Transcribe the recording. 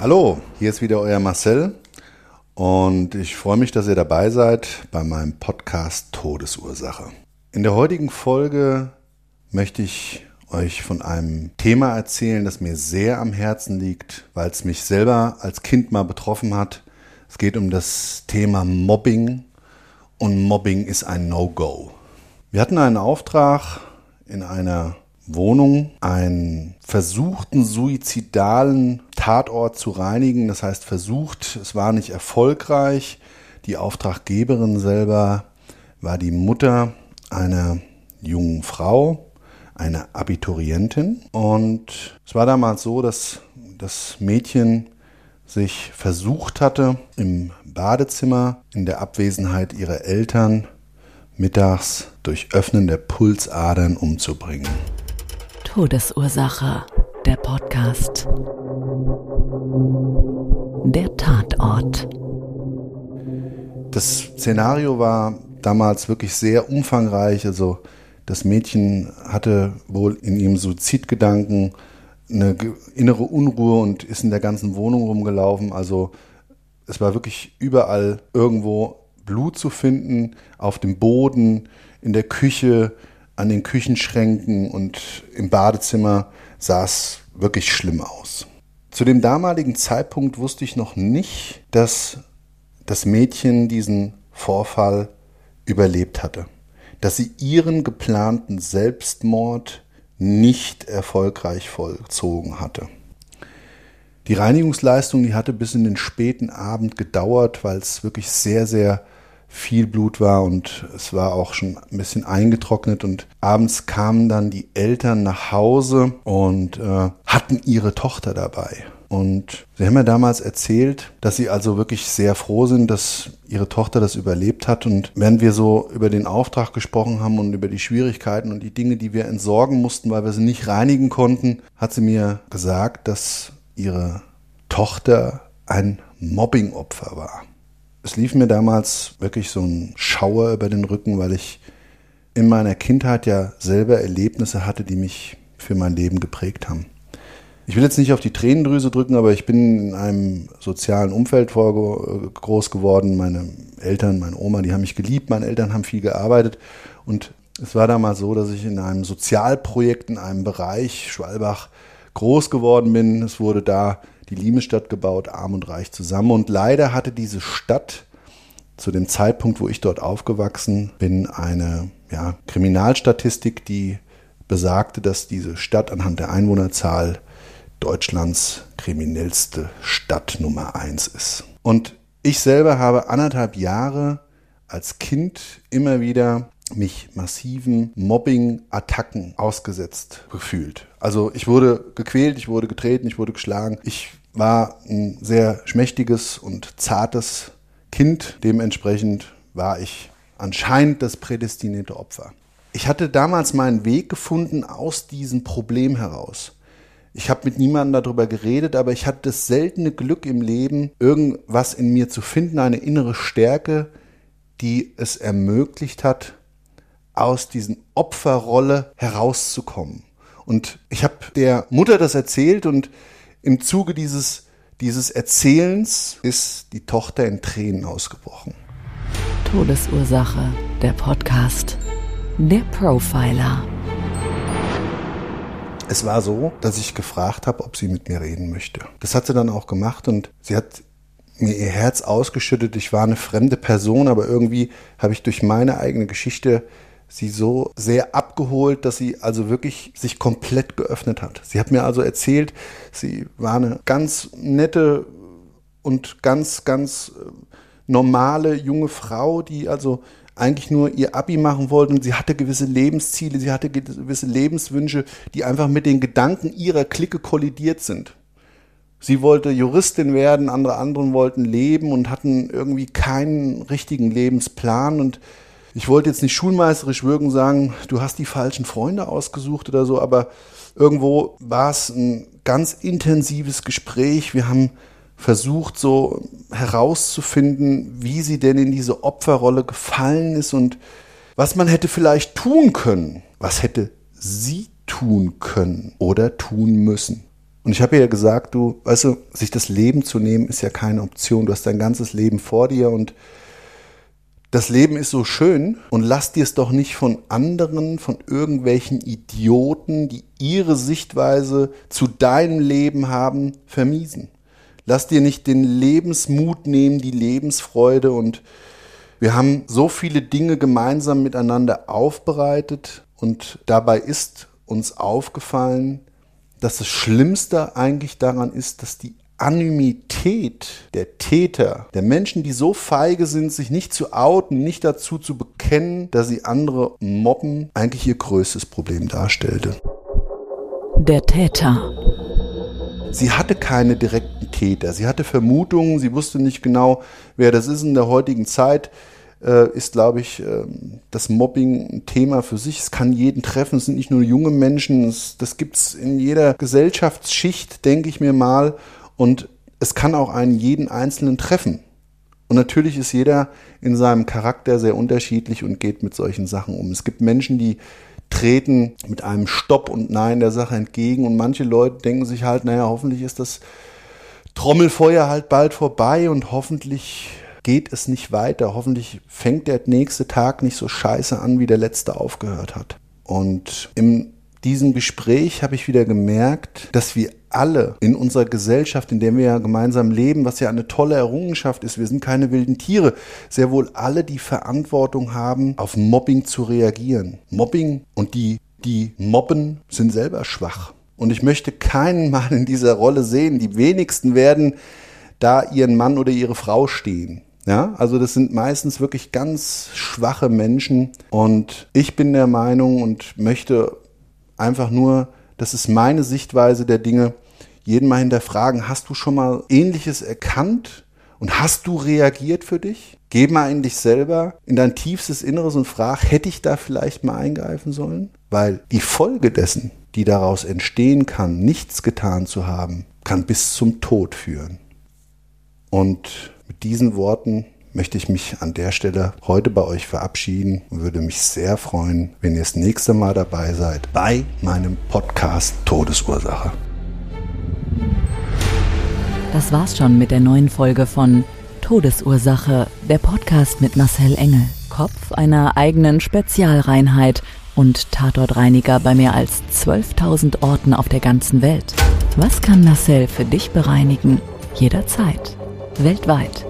Hallo, hier ist wieder euer Marcel und ich freue mich, dass ihr dabei seid bei meinem Podcast Todesursache. In der heutigen Folge möchte ich euch von einem Thema erzählen, das mir sehr am Herzen liegt, weil es mich selber als Kind mal betroffen hat. Es geht um das Thema Mobbing und Mobbing ist ein No-Go. Wir hatten einen Auftrag in einer Wohnung einen versuchten suizidalen Tatort zu reinigen. Das heißt versucht, es war nicht erfolgreich. Die Auftraggeberin selber war die Mutter einer jungen Frau, einer Abiturientin. Und es war damals so, dass das Mädchen sich versucht hatte, im Badezimmer in der Abwesenheit ihrer Eltern mittags durch Öffnen der Pulsadern umzubringen. Todesursache. Der Podcast. Der Tatort. Das Szenario war damals wirklich sehr umfangreich. Also das Mädchen hatte wohl in ihrem Suizidgedanken eine innere Unruhe und ist in der ganzen Wohnung rumgelaufen. Also es war wirklich überall irgendwo Blut zu finden, auf dem Boden, in der Küche, an den Küchenschränken und im Badezimmer sah es wirklich schlimm aus. Zu dem damaligen Zeitpunkt wusste ich noch nicht, dass das Mädchen diesen Vorfall überlebt hatte, dass sie ihren geplanten Selbstmord nicht erfolgreich vollzogen hatte. Die Reinigungsleistung, die hatte bis in den späten Abend gedauert, weil es wirklich sehr, sehr viel Blut war und es war auch schon ein bisschen eingetrocknet und abends kamen dann die Eltern nach Hause und äh, hatten ihre Tochter dabei. Und sie haben mir damals erzählt, dass sie also wirklich sehr froh sind, dass ihre Tochter das überlebt hat. Und während wir so über den Auftrag gesprochen haben und über die Schwierigkeiten und die Dinge, die wir entsorgen mussten, weil wir sie nicht reinigen konnten, hat sie mir gesagt, dass ihre Tochter ein Mobbingopfer war. Es lief mir damals wirklich so ein Schauer über den Rücken, weil ich in meiner Kindheit ja selber Erlebnisse hatte, die mich für mein Leben geprägt haben. Ich will jetzt nicht auf die Tränendrüse drücken, aber ich bin in einem sozialen Umfeld groß geworden. Meine Eltern, meine Oma, die haben mich geliebt, meine Eltern haben viel gearbeitet und es war damals so, dass ich in einem Sozialprojekt in einem Bereich Schwalbach groß geworden bin. Es wurde da die Limestadt gebaut, arm und reich zusammen. Und leider hatte diese Stadt zu dem Zeitpunkt, wo ich dort aufgewachsen bin, eine ja, Kriminalstatistik, die besagte, dass diese Stadt anhand der Einwohnerzahl Deutschlands kriminellste Stadt Nummer eins ist. Und ich selber habe anderthalb Jahre als Kind immer wieder mich massiven Mobbing-Attacken ausgesetzt gefühlt. Also ich wurde gequält, ich wurde getreten, ich wurde geschlagen. Ich war ein sehr schmächtiges und zartes Kind. Dementsprechend war ich anscheinend das prädestinierte Opfer. Ich hatte damals meinen Weg gefunden aus diesem Problem heraus. Ich habe mit niemandem darüber geredet, aber ich hatte das seltene Glück im Leben, irgendwas in mir zu finden, eine innere Stärke, die es ermöglicht hat, aus diesen Opferrolle herauszukommen. Und ich habe der Mutter das erzählt und im Zuge dieses dieses Erzählens ist die Tochter in Tränen ausgebrochen. Todesursache, der Podcast. Der Profiler. Es war so, dass ich gefragt habe, ob sie mit mir reden möchte. Das hat sie dann auch gemacht und sie hat mir ihr Herz ausgeschüttet. Ich war eine fremde Person, aber irgendwie habe ich durch meine eigene Geschichte sie so sehr abgeholt, dass sie also wirklich sich komplett geöffnet hat. Sie hat mir also erzählt, sie war eine ganz nette und ganz, ganz äh, normale junge Frau, die also eigentlich nur ihr Abi machen wollte und sie hatte gewisse Lebensziele, sie hatte gewisse Lebenswünsche, die einfach mit den Gedanken ihrer Clique kollidiert sind. Sie wollte Juristin werden, andere anderen wollten leben und hatten irgendwie keinen richtigen Lebensplan und ich wollte jetzt nicht schulmeisterisch wirken, sagen, du hast die falschen Freunde ausgesucht oder so, aber irgendwo war es ein ganz intensives Gespräch. Wir haben versucht, so herauszufinden, wie sie denn in diese Opferrolle gefallen ist und was man hätte vielleicht tun können. Was hätte sie tun können oder tun müssen? Und ich habe ihr ja gesagt, du, weißt du, sich das Leben zu nehmen, ist ja keine Option. Du hast dein ganzes Leben vor dir und das Leben ist so schön und lass dir es doch nicht von anderen, von irgendwelchen Idioten, die ihre Sichtweise zu deinem Leben haben, vermiesen. Lass dir nicht den Lebensmut nehmen, die Lebensfreude und wir haben so viele Dinge gemeinsam miteinander aufbereitet und dabei ist uns aufgefallen, dass das Schlimmste eigentlich daran ist, dass die Anonymität der Täter, der Menschen, die so feige sind, sich nicht zu outen, nicht dazu zu bekennen, dass sie andere mobben, eigentlich ihr größtes Problem darstellte. Der Täter. Sie hatte keine direkten Täter. Sie hatte Vermutungen, sie wusste nicht genau, wer das ist in der heutigen Zeit äh, ist, glaube ich, äh, das Mobbing ein Thema für sich. Es kann jeden treffen. Es sind nicht nur junge Menschen. Es, das gibt es in jeder Gesellschaftsschicht, denke ich mir mal. Und es kann auch einen jeden Einzelnen treffen. Und natürlich ist jeder in seinem Charakter sehr unterschiedlich und geht mit solchen Sachen um. Es gibt Menschen, die treten mit einem Stopp und Nein der Sache entgegen und manche Leute denken sich halt, naja, hoffentlich ist das Trommelfeuer halt bald vorbei und hoffentlich geht es nicht weiter. Hoffentlich fängt der nächste Tag nicht so scheiße an, wie der letzte aufgehört hat. Und in diesem Gespräch habe ich wieder gemerkt, dass wir alle in unserer Gesellschaft, in der wir ja gemeinsam leben, was ja eine tolle Errungenschaft ist, wir sind keine wilden Tiere, sehr wohl alle die Verantwortung haben, auf Mobbing zu reagieren. Mobbing und die, die mobben, sind selber schwach. Und ich möchte keinen mal in dieser Rolle sehen. Die wenigsten werden da ihren Mann oder ihre Frau stehen. Ja, also das sind meistens wirklich ganz schwache Menschen und ich bin der Meinung und möchte einfach nur das ist meine Sichtweise der Dinge. Jeden mal hinterfragen, hast du schon mal Ähnliches erkannt und hast du reagiert für dich? Geh mal in dich selber, in dein tiefstes Inneres und frag, hätte ich da vielleicht mal eingreifen sollen? Weil die Folge dessen, die daraus entstehen kann, nichts getan zu haben, kann bis zum Tod führen. Und mit diesen Worten möchte ich mich an der Stelle heute bei euch verabschieden und würde mich sehr freuen, wenn ihr das nächste Mal dabei seid bei meinem Podcast Todesursache. Das war's schon mit der neuen Folge von Todesursache, der Podcast mit Marcel Engel, Kopf einer eigenen Spezialreinheit und Tatortreiniger bei mehr als 12.000 Orten auf der ganzen Welt. Was kann Marcel für dich bereinigen? Jederzeit. Weltweit